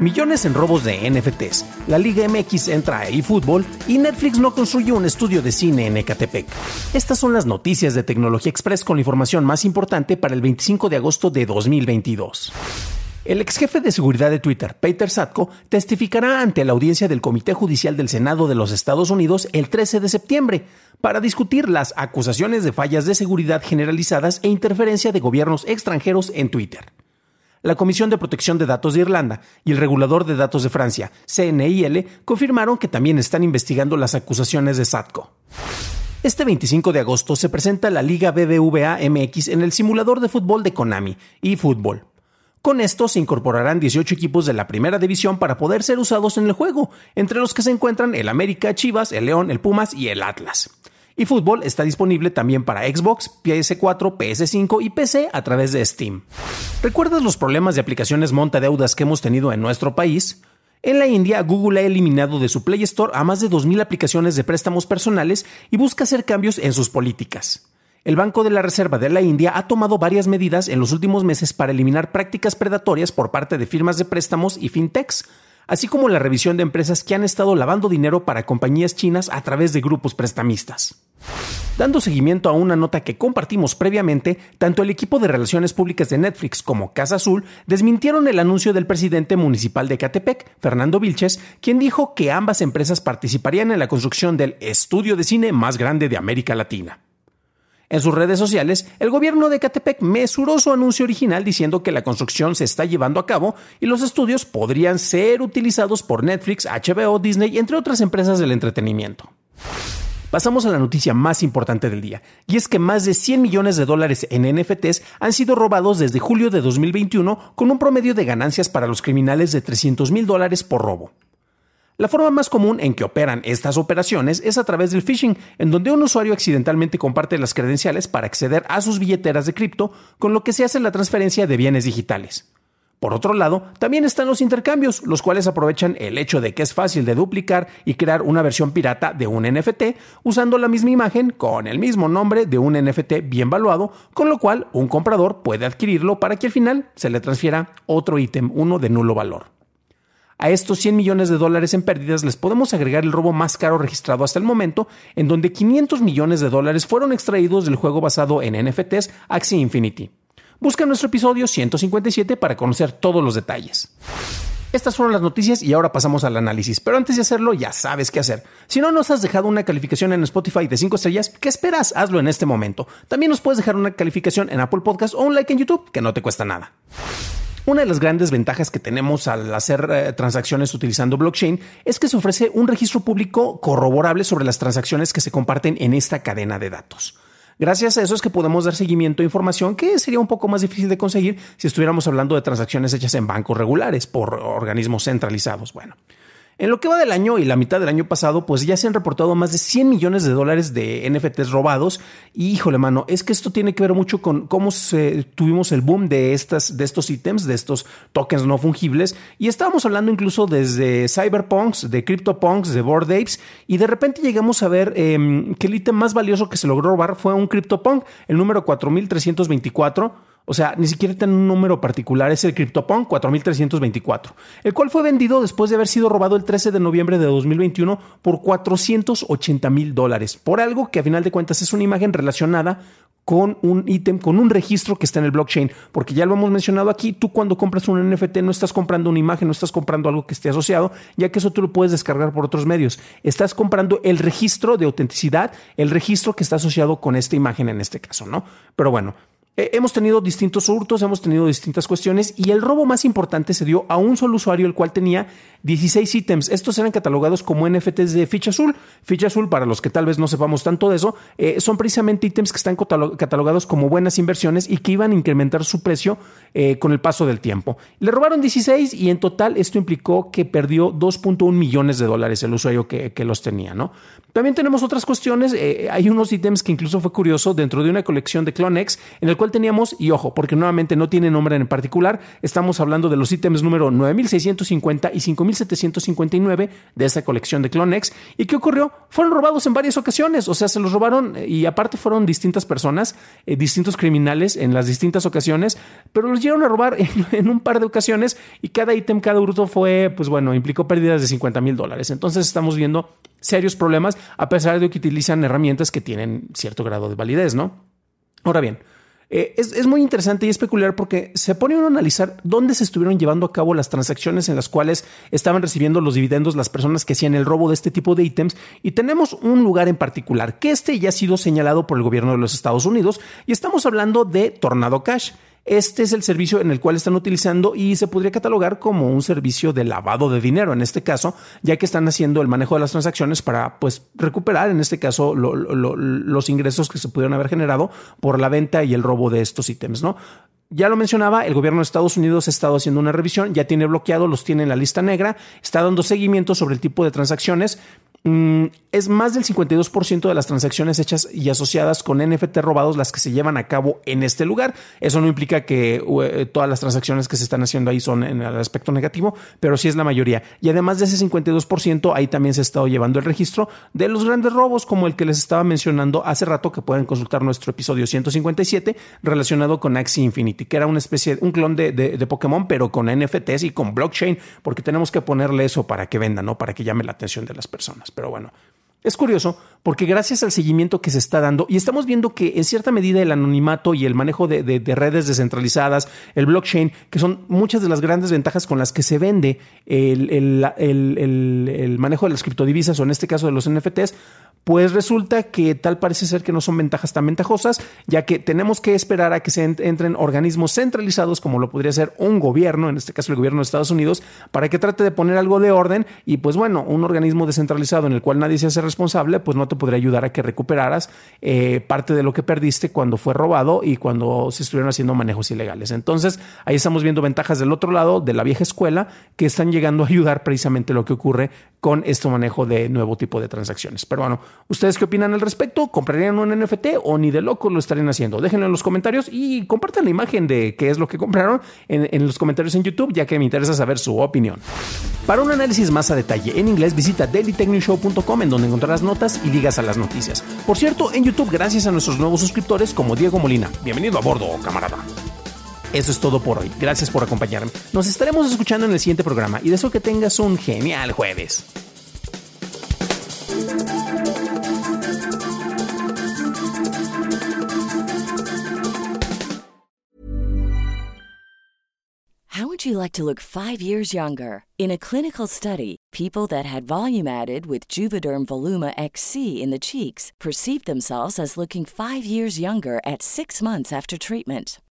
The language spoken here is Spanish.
Millones en robos de NFTs. La Liga MX entra a eFootball y Netflix no construye un estudio de cine en Ecatepec. Estas son las noticias de Tecnología Express con la información más importante para el 25 de agosto de 2022. El ex jefe de seguridad de Twitter, Peter Satko, testificará ante la audiencia del Comité Judicial del Senado de los Estados Unidos el 13 de septiembre para discutir las acusaciones de fallas de seguridad generalizadas e interferencia de gobiernos extranjeros en Twitter. La Comisión de Protección de Datos de Irlanda y el Regulador de Datos de Francia, CNIL, confirmaron que también están investigando las acusaciones de Satco. Este 25 de agosto se presenta la Liga BBVA MX en el simulador de fútbol de Konami, eFootball. Con esto se incorporarán 18 equipos de la primera división para poder ser usados en el juego, entre los que se encuentran el América, Chivas, el León, el Pumas y el Atlas y fútbol está disponible también para Xbox, PS4, PS5 y PC a través de Steam. ¿Recuerdas los problemas de aplicaciones monta deudas que hemos tenido en nuestro país? En la India, Google ha eliminado de su Play Store a más de 2.000 aplicaciones de préstamos personales y busca hacer cambios en sus políticas. El Banco de la Reserva de la India ha tomado varias medidas en los últimos meses para eliminar prácticas predatorias por parte de firmas de préstamos y fintechs, así como la revisión de empresas que han estado lavando dinero para compañías chinas a través de grupos prestamistas. Dando seguimiento a una nota que compartimos previamente, tanto el equipo de relaciones públicas de Netflix como Casa Azul desmintieron el anuncio del presidente municipal de Catepec, Fernando Vilches, quien dijo que ambas empresas participarían en la construcción del estudio de cine más grande de América Latina. En sus redes sociales, el gobierno de Catepec mesuró su anuncio original diciendo que la construcción se está llevando a cabo y los estudios podrían ser utilizados por Netflix, HBO, Disney, entre otras empresas del entretenimiento. Pasamos a la noticia más importante del día, y es que más de 100 millones de dólares en NFTs han sido robados desde julio de 2021 con un promedio de ganancias para los criminales de 300 mil dólares por robo. La forma más común en que operan estas operaciones es a través del phishing, en donde un usuario accidentalmente comparte las credenciales para acceder a sus billeteras de cripto, con lo que se hace la transferencia de bienes digitales. Por otro lado, también están los intercambios, los cuales aprovechan el hecho de que es fácil de duplicar y crear una versión pirata de un NFT usando la misma imagen con el mismo nombre de un NFT bien valuado, con lo cual un comprador puede adquirirlo para que al final se le transfiera otro ítem, uno de nulo valor. A estos 100 millones de dólares en pérdidas les podemos agregar el robo más caro registrado hasta el momento, en donde 500 millones de dólares fueron extraídos del juego basado en NFTs Axie Infinity. Busca nuestro episodio 157 para conocer todos los detalles. Estas fueron las noticias y ahora pasamos al análisis. Pero antes de hacerlo, ya sabes qué hacer. Si no nos has dejado una calificación en Spotify de 5 estrellas, ¿qué esperas? Hazlo en este momento. También nos puedes dejar una calificación en Apple Podcast o un like en YouTube, que no te cuesta nada. Una de las grandes ventajas que tenemos al hacer eh, transacciones utilizando blockchain es que se ofrece un registro público corroborable sobre las transacciones que se comparten en esta cadena de datos. Gracias a eso es que podemos dar seguimiento a información que sería un poco más difícil de conseguir si estuviéramos hablando de transacciones hechas en bancos regulares por organismos centralizados. Bueno, en lo que va del año y la mitad del año pasado, pues ya se han reportado más de 100 millones de dólares de NFTs robados. Y híjole, mano, es que esto tiene que ver mucho con cómo se, tuvimos el boom de, estas, de estos ítems, de estos tokens no fungibles. Y estábamos hablando incluso desde Cyberpunks, de CryptoPunks, de Bored Apes. Y de repente llegamos a ver em, que el ítem más valioso que se logró robar fue un CryptoPunk, el número 4324 O sea, ni siquiera tiene un número particular, es el CryptoPunk 4324, el cual fue vendido después de haber sido robado el 13 de noviembre de 2021 por 480 mil dólares, por algo que a final de cuentas es una imagen relacionada con un ítem, con un registro que está en el blockchain, porque ya lo hemos mencionado aquí, tú cuando compras un NFT no estás comprando una imagen, no estás comprando algo que esté asociado, ya que eso tú lo puedes descargar por otros medios. Estás comprando el registro de autenticidad, el registro que está asociado con esta imagen en este caso, ¿no? Pero bueno, eh, hemos tenido distintos hurtos, hemos tenido distintas cuestiones y el robo más importante se dio a un solo usuario, el cual tenía 16 ítems. Estos eran catalogados como NFTs de ficha azul. Ficha azul, para los que tal vez no sepamos tanto de eso, eh, son precisamente ítems que están catalogados como buenas inversiones y que iban a incrementar su precio eh, con el paso del tiempo. Le robaron 16 y en total esto implicó que perdió 2.1 millones de dólares el usuario que, los tenía, ¿no? También tenemos otras cuestiones. Eh, hay unos ítems que incluso fue curioso dentro de una colección de CloneX, en el cual teníamos, y ojo, porque nuevamente no tiene nombre en particular, estamos hablando de los ítems número 9650 y 5759 de esa colección de CloneX. ¿Y qué ocurrió? Fueron robados en varias ocasiones, o sea, se los robaron eh, y aparte fueron distintas personas, eh, distintos criminales en las distintas ocasiones, pero los llegaron a robar en, un par de ocasiones y cada ítem, cada hurto fue, pues bueno, implicó pérdidas de 50 mil dólares. Entonces estamos viendo serios problemas a pesar de que utilizan herramientas que tienen cierto grado de validez, ¿no? Ahora bien, eh, es, muy interesante y es peculiar porque se pone uno a analizar dónde se estuvieron llevando a cabo las transacciones en las cuales estaban recibiendo los dividendos las personas que hacían el robo de este tipo de ítems y tenemos un lugar en particular que este ya ha sido señalado por el gobierno de los Estados Unidos y estamos hablando de Tornado Cash. Este es el servicio en el cual están utilizando y se podría catalogar como un servicio de lavado de dinero en este caso, ya que están haciendo el manejo de las transacciones para pues recuperar en este caso los ingresos que se pudieron haber generado por la venta y el robo de estos ítems, ¿no? Ya lo mencionaba, el gobierno de Estados Unidos ha estado haciendo una revisión, ya tiene bloqueado, los tiene en la lista negra, está dando seguimiento sobre el tipo de transacciones es más del 52% de las transacciones hechas y asociadas con NFT robados las que se llevan a cabo en este lugar. Eso no implica que eh, todas las transacciones que se están haciendo ahí son en el aspecto negativo, pero sí es la mayoría. Y además de ese 52%, ahí también se ha estado llevando el registro de los grandes robos, como el que les estaba mencionando hace rato, que pueden consultar nuestro episodio 157 relacionado con Axie Infinity, que era una especie, un clon de, de Pokémon, pero con NFTs y con blockchain, porque tenemos que ponerle eso para que venda, ¿no? Para que llame la atención de las personas. Pero bueno, es curioso porque gracias al seguimiento que se está dando y estamos viendo que en cierta medida el anonimato y el manejo de, redes descentralizadas, el blockchain, que son muchas de las grandes ventajas con las que se vende el, el manejo de las criptodivisas o en este caso de los NFTs, pues resulta que tal parece ser que no son ventajas tan ventajosas, ya que tenemos que esperar a que se entren organismos centralizados como lo podría ser un gobierno, en este caso el gobierno de Estados Unidos, para que trate de poner algo de orden y pues bueno, un organismo descentralizado en el cual nadie se hace responsable, pues no te podría ayudar a que recuperaras eh, parte de lo que perdiste cuando fue robado y cuando se estuvieron haciendo manejos ilegales. Entonces ahí estamos viendo ventajas del otro lado, de la vieja escuela, que están llegando a ayudar precisamente lo que ocurre con este manejo de nuevo tipo de transacciones. Pero bueno, ¿Ustedes qué opinan al respecto? ¿Comprarían un NFT o ni de loco lo estarían haciendo? Déjenlo en los comentarios y compartan la imagen de qué es lo que compraron en, los comentarios en YouTube, ya que me interesa saber su opinión. Para un análisis más a detalle en inglés, visita dailytechnewshow.com en donde encontrarás notas y ligas a las noticias. Por cierto, en YouTube, gracias a nuestros nuevos suscriptores como Diego Molina. Bienvenido a bordo, camarada. Eso es todo por hoy. Gracias por acompañarme. Nos estaremos escuchando en el siguiente programa y deseo que tengas un genial jueves. How would you like to look five years younger? In a clinical study, people that had volume added with Juvederm Voluma XC in the cheeks perceived themselves as looking five years younger at six months after treatment.